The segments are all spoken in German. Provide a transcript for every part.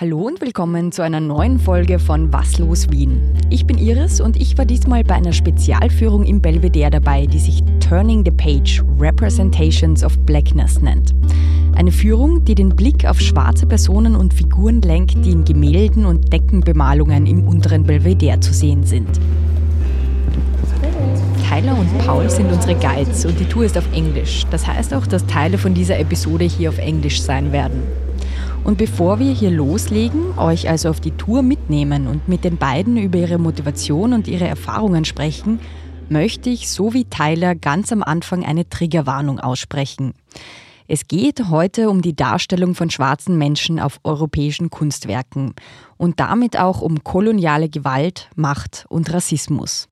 Hallo und willkommen zu einer neuen Folge von Was los Wien. Ich bin Iris und ich war diesmal bei einer Spezialführung im Belvedere dabei, die sich Turning the Page Representations of Blackness nennt. Eine Führung, die den Blick auf schwarze Personen und Figuren lenkt, die in Gemälden und Deckenbemalungen im unteren Belvedere zu sehen sind. Tyler und Paul sind unsere Guides und die Tour ist auf Englisch. Das heißt auch, dass Teile von dieser Episode hier auf Englisch sein werden. Und bevor wir hier loslegen, euch also auf die Tour mitnehmen und mit den beiden über ihre Motivation und ihre Erfahrungen sprechen, möchte ich, so wie Tyler, ganz am Anfang eine Triggerwarnung aussprechen. Es geht heute um die Darstellung von schwarzen Menschen auf europäischen Kunstwerken und damit auch um koloniale Gewalt, Macht und Rassismus.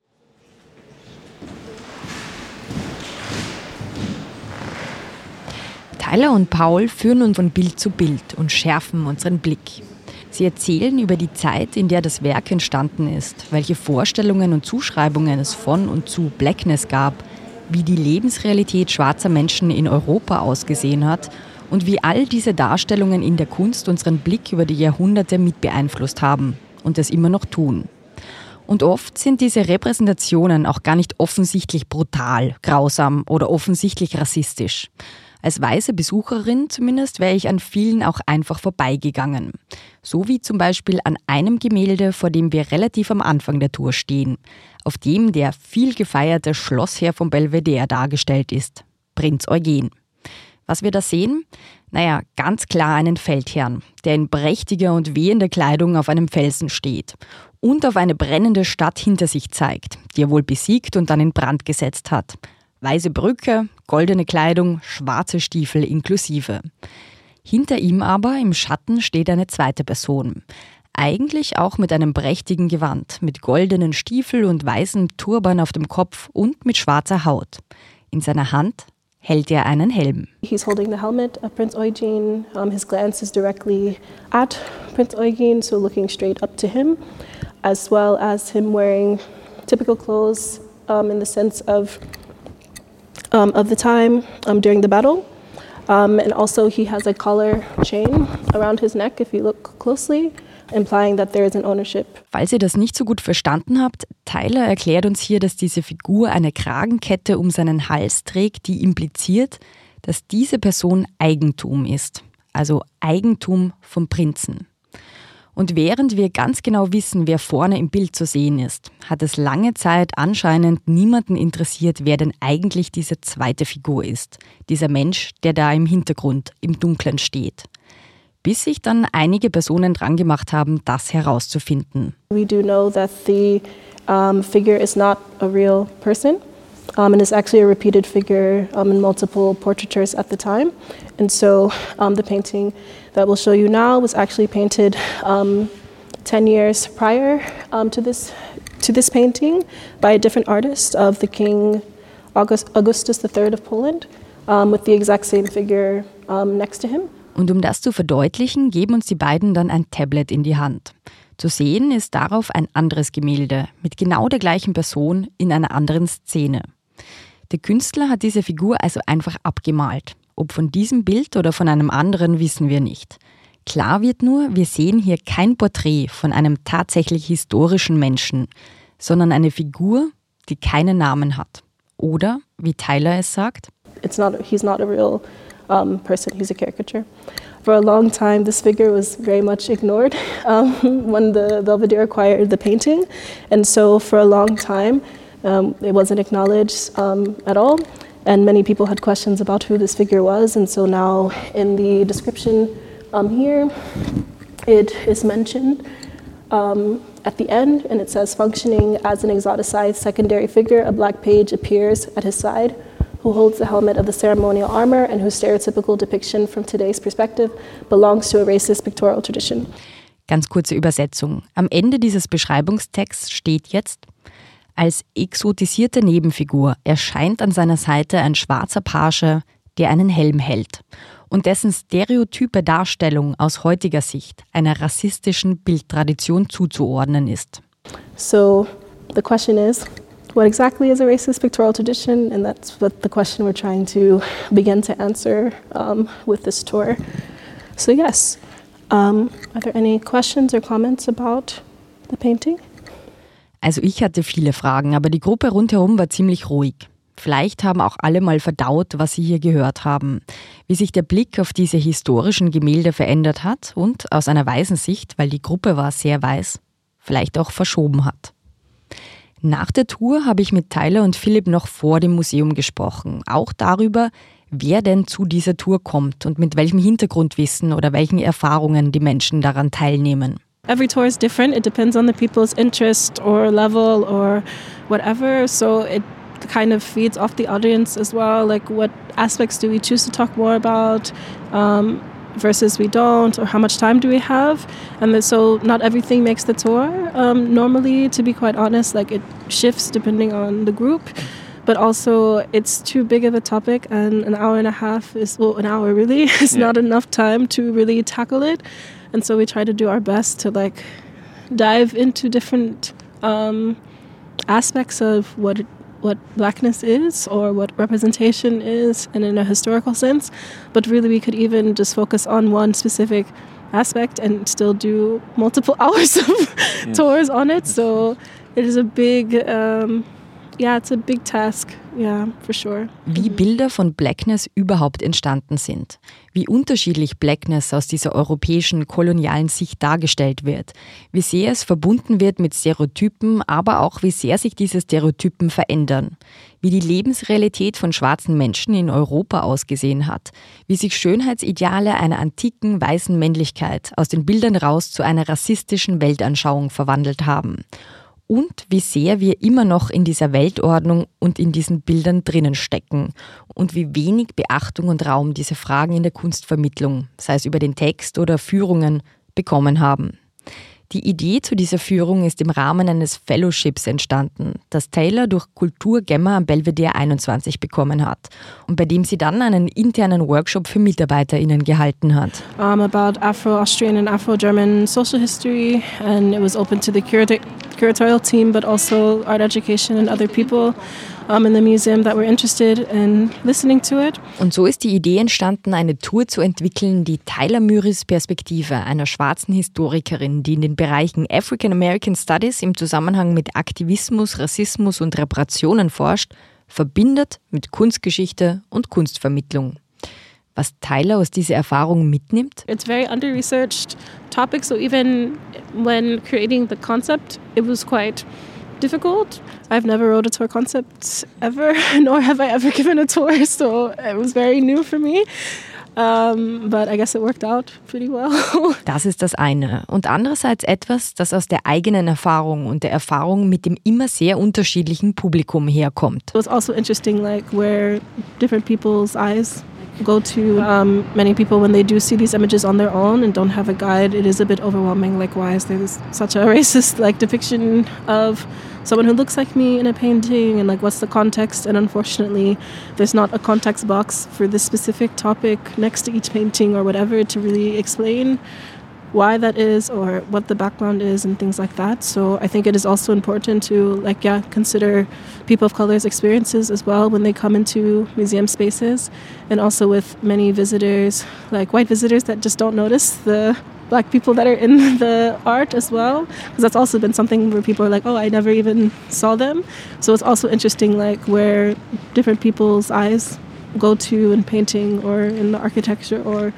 Tyler und Paul führen uns von Bild zu Bild und schärfen unseren Blick. Sie erzählen über die Zeit, in der das Werk entstanden ist, welche Vorstellungen und Zuschreibungen es von und zu Blackness gab, wie die Lebensrealität schwarzer Menschen in Europa ausgesehen hat und wie all diese Darstellungen in der Kunst unseren Blick über die Jahrhunderte mit beeinflusst haben und es immer noch tun. Und oft sind diese Repräsentationen auch gar nicht offensichtlich brutal, grausam oder offensichtlich rassistisch. Als weiße Besucherin zumindest wäre ich an vielen auch einfach vorbeigegangen. So wie zum Beispiel an einem Gemälde, vor dem wir relativ am Anfang der Tour stehen, auf dem der viel gefeierte Schlossherr von Belvedere dargestellt ist, Prinz Eugen. Was wir da sehen? Naja, ganz klar einen Feldherrn, der in prächtiger und wehender Kleidung auf einem Felsen steht und auf eine brennende Stadt hinter sich zeigt, die er wohl besiegt und dann in Brand gesetzt hat. Weiße Brücke, goldene Kleidung, schwarze Stiefel inklusive. Hinter ihm aber im Schatten steht eine zweite Person. Eigentlich auch mit einem prächtigen Gewand, mit goldenen Stiefel und weißem Turban auf dem Kopf und mit schwarzer Haut. In seiner Hand hält er einen Helm. He's holding the helmet of Prince Eugen. Um, his glance is directly at Prince Eugen, so looking straight up to him, as well as him wearing typical clothes um, in the sense of um, of the time um, during the battle. Um, and also, he has a collar chain around his neck, if you look closely, implying that there is an ownership. Falls ihr das nicht so gut verstanden habt, Tyler erklärt uns hier, dass diese Figur eine Kragenkette um seinen Hals trägt, die impliziert, dass diese Person Eigentum ist. Also Eigentum vom Prinzen. Und während wir ganz genau wissen, wer vorne im Bild zu sehen ist, hat es lange Zeit anscheinend niemanden interessiert, wer denn eigentlich diese zweite Figur ist. Dieser Mensch, der da im Hintergrund, im Dunkeln steht. Bis sich dann einige Personen dran gemacht haben, das herauszufinden. We do know that the um, figure is not a real person. Um, and is actually a repeated figure um, in multiple portraitures at the time. And so the painting that we'll show you now was actually painted um, 10 years prior um, to, this, to this painting by a different artist of the King August, Augustus III of Poland um, with the exact same figure next to him. Und um das zu verdeutlichen, geben uns die beiden dann ein Tablet in die Hand. Zu sehen ist darauf ein anderes Gemälde mit genau der gleichen Person in einer anderen Szene. Der Künstler hat diese Figur also einfach abgemalt. Ob von diesem Bild oder von einem anderen wissen wir nicht. Klar wird nur, wir sehen hier kein Porträt von einem tatsächlich historischen Menschen, sondern eine Figur, die keinen Namen hat. Oder, wie Tyler es sagt, It's not, he's not a real um, person, he's a caricature. For a long time, this figure was very much ignored um, when the Belvedere acquired the painting. And so, for a long time, Um, it wasn't acknowledged um, at all, and many people had questions about who this figure was. And so now, in the description um, here, it is mentioned um, at the end, and it says, functioning as an exoticized secondary figure, a black page appears at his side. Who holds the helmet of the ceremonial armor and whose stereotypical depiction from today's perspective belongs to a racist pictorial tradition. Ganz kurze Übersetzung. Am Ende dieses Beschreibungstexts steht jetzt, Als exotisierte Nebenfigur erscheint an seiner Seite ein schwarzer Page, der einen Helm hält und dessen stereotype Darstellung aus heutiger Sicht einer rassistischen Bildtradition zuzuordnen ist. So the question is, what exactly is a racist pictorial tradition? And that's what the question we're trying to begin to answer um, with this tour. So yes, Um, are there any questions or comments about the painting? Also ich hatte viele Fragen, aber die Gruppe rundherum war ziemlich ruhig. Vielleicht haben auch alle mal verdaut, was sie hier gehört haben, wie sich der Blick auf diese historischen Gemälde verändert hat und aus einer weisen Sicht, weil die Gruppe war sehr weiß, vielleicht auch verschoben hat. Nach der Tour habe ich mit Tyler und Philipp noch vor dem Museum gesprochen, auch darüber, wer denn zu dieser Tour kommt und mit welchem Hintergrundwissen oder welchen Erfahrungen die Menschen daran teilnehmen. Every tour is different. It depends on the people's interest or level or whatever. So it kind of feeds off the audience as well. Like, what aspects do we choose to talk more about um, versus we don't, or how much time do we have? And so, not everything makes the tour. Um, normally, to be quite honest, like it shifts depending on the group. But also, it's too big of a topic, and an hour and a half is, well, an hour really is yeah. not enough time to really tackle it. And so, we try to do our best to like dive into different um, aspects of what what blackness is or what representation is and in a historical sense. But really we could even just focus on one specific aspect and still do multiple hours of tours on it. So it is a big um, yeah it's a big task. Yeah for sure. Wie bilder von blackness überhaupt entstanden sind. Wie unterschiedlich Blackness aus dieser europäischen kolonialen Sicht dargestellt wird, wie sehr es verbunden wird mit Stereotypen, aber auch wie sehr sich diese Stereotypen verändern, wie die Lebensrealität von schwarzen Menschen in Europa ausgesehen hat, wie sich Schönheitsideale einer antiken weißen Männlichkeit aus den Bildern raus zu einer rassistischen Weltanschauung verwandelt haben und wie sehr wir immer noch in dieser Weltordnung und in diesen Bildern drinnen stecken und wie wenig Beachtung und Raum diese Fragen in der Kunstvermittlung, sei es über den Text oder Führungen, bekommen haben. Die Idee zu dieser Führung ist im Rahmen eines Fellowships entstanden, das Taylor durch Kulturgemma am Belvedere 21 bekommen hat und bei dem sie dann einen internen Workshop für MitarbeiterInnen gehalten hat. Um, about Afro-Austrian and Afro-German social history and it was open to the curatorial team but also art education and other people um, in the museum that were interested in listening to it. Und so ist die Idee entstanden, eine Tour zu entwickeln, die Tyler Myris Perspektive, einer schwarzen Historikerin, die in den Bereichen African American Studies im Zusammenhang mit Aktivismus, Rassismus und Reparationen forscht, verbindet mit Kunstgeschichte und Kunstvermittlung. Was Tyler aus dieser Erfahrung mitnimmt? It's very under-researched topic, so even when creating the concept, it was quite difficult. I've never wrote a tour concept ever, nor have I ever given a tour, so it was very new for me. Um, but I guess it worked out pretty well. das ist das eine. Und andererseits etwas, das aus der eigenen Erfahrung und der Erfahrung mit dem immer sehr unterschiedlichen Publikum herkommt. It was also interesting, like where different people's eyes go to. Um, many people, when they do see these images on their own and don't have a guide, it is a bit overwhelming. Like, why is there such a racist like depiction of someone who looks like me in a painting? And like, what's the context? And unfortunately, there's not a context box for this specific topic next to each painting or whatever to really explain why that is or what the background is and things like that. So I think it is also important to like yeah consider people of color's experiences as well when they come into museum spaces and also with many visitors like white visitors that just don't notice the black people that are in the art as well because that's also been something where people are like oh I never even saw them. So it's also interesting like where different people's eyes go to in painting or in the architecture or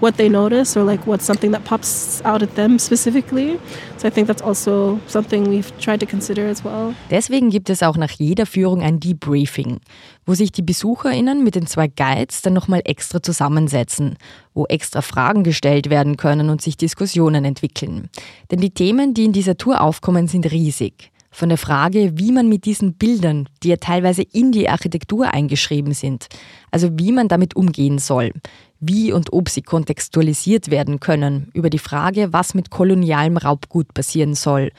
what they notice or like what's something that pops out at them specifically. So I think that's also something we've tried to consider as well. Deswegen gibt es auch nach jeder Führung ein Debriefing, wo sich die BesucherInnen mit den zwei Guides dann nochmal extra zusammensetzen, wo extra Fragen gestellt werden können und sich Diskussionen entwickeln. Denn die Themen, die in dieser Tour aufkommen, sind riesig. Von der Frage, wie man mit diesen Bildern, die ja teilweise in die Architektur eingeschrieben sind, also wie man damit umgehen soll, wie und ob sie kontextualisiert werden können, über die Frage, was mit kolonialem Raubgut passieren soll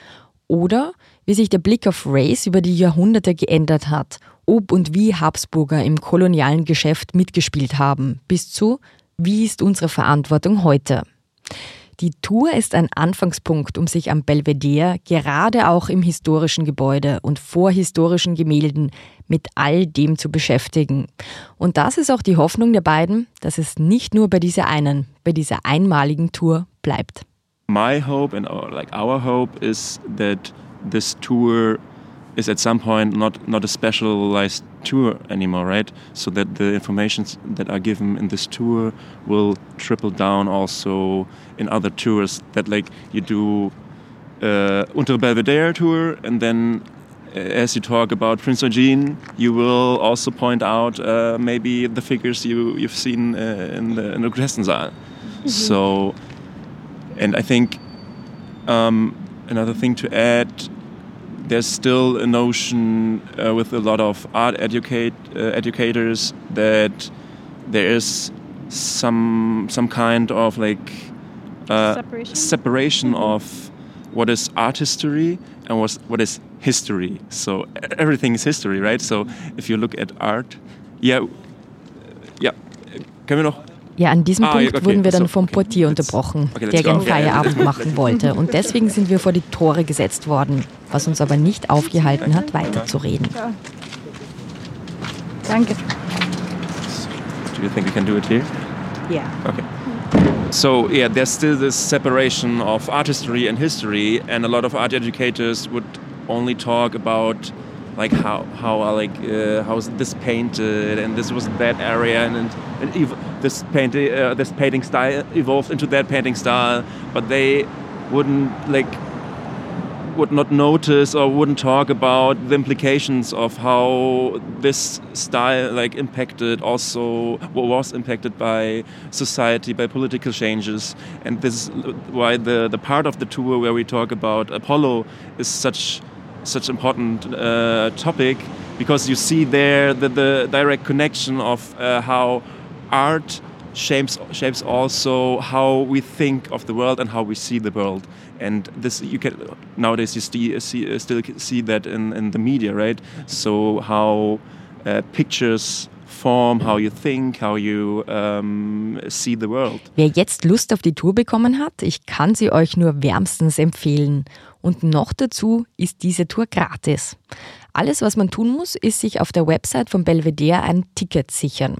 oder wie sich der Blick auf Race über die Jahrhunderte geändert hat, ob und wie Habsburger im kolonialen Geschäft mitgespielt haben, bis zu, wie ist unsere Verantwortung heute. Die Tour ist ein Anfangspunkt, um sich am Belvedere, gerade auch im historischen Gebäude und vor historischen Gemälden, mit all dem zu beschäftigen. Und das ist auch die Hoffnung der beiden, dass es nicht nur bei dieser einen, bei dieser einmaligen Tour bleibt. My hope and like our hope is that this tour is at some point not not a specialized tour anymore, right? So that the information that are given in this tour will trickle down also in other tours. That like you do uh, Unter Belvedere tour, and then uh, as you talk about Prince Eugene, you will also point out uh, maybe the figures you you've seen uh, in the in the Grästensaal. Mm -hmm. So, and I think um, another thing to add there's still a notion uh, with a lot of art educate, uh, educators that there is some some kind of like uh, separation, separation mm -hmm. of what is art history and what what is history. So everything is history, right? So if you look at art, yeah, yeah. Können wir noch Ja, an diesem ah, Punkt okay, wurden wir dann vom okay, Portier unterbrochen, okay, der gerne Feierabend machen wollte. Und deswegen sind wir vor die Tore gesetzt worden, was uns aber nicht aufgehalten hat, weiterzureden. Ja. Danke. Do you think we can do it here? Yeah. Okay. So yeah, there's still this separation of art history and history, and a lot of art educators would only talk about like how how like uh, how's this painted and this was that area and and, and this painting uh, this painting style evolved into that painting style but they wouldn't like would not notice or wouldn't talk about the implications of how this style like impacted also what was impacted by society by political changes. And this is why the the part of the tour where we talk about apollo is such such important uh, topic because you see there the, the direct connection of uh, how art shapes shapes also how we think of the world and how we see the world and this you can nowadays you see, see still see that in, in the media right so how uh, pictures form how you think, how you um, see the world. Wer jetzt Lust auf die Tour bekommen hat, ich kann sie euch nur wärmstens empfehlen. Und noch dazu ist diese Tour gratis. Alles, was man tun muss, ist sich auf der Website von Belvedere ein Ticket sichern.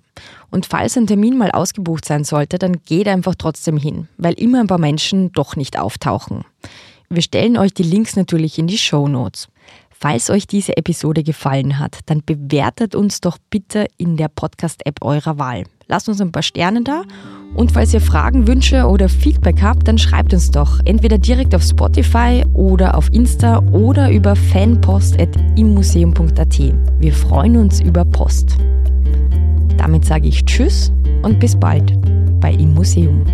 Und falls ein Termin mal ausgebucht sein sollte, dann geht einfach trotzdem hin, weil immer ein paar Menschen doch nicht auftauchen. Wir stellen euch die Links natürlich in die Show Notes. Falls euch diese Episode gefallen hat, dann bewertet uns doch bitte in der Podcast-App eurer Wahl. Lasst uns ein paar Sterne da und falls ihr Fragen, Wünsche oder Feedback habt, dann schreibt uns doch entweder direkt auf Spotify oder auf Insta oder über fanpost.immuseum.at. Wir freuen uns über Post. Damit sage ich Tschüss und bis bald bei Im Museum.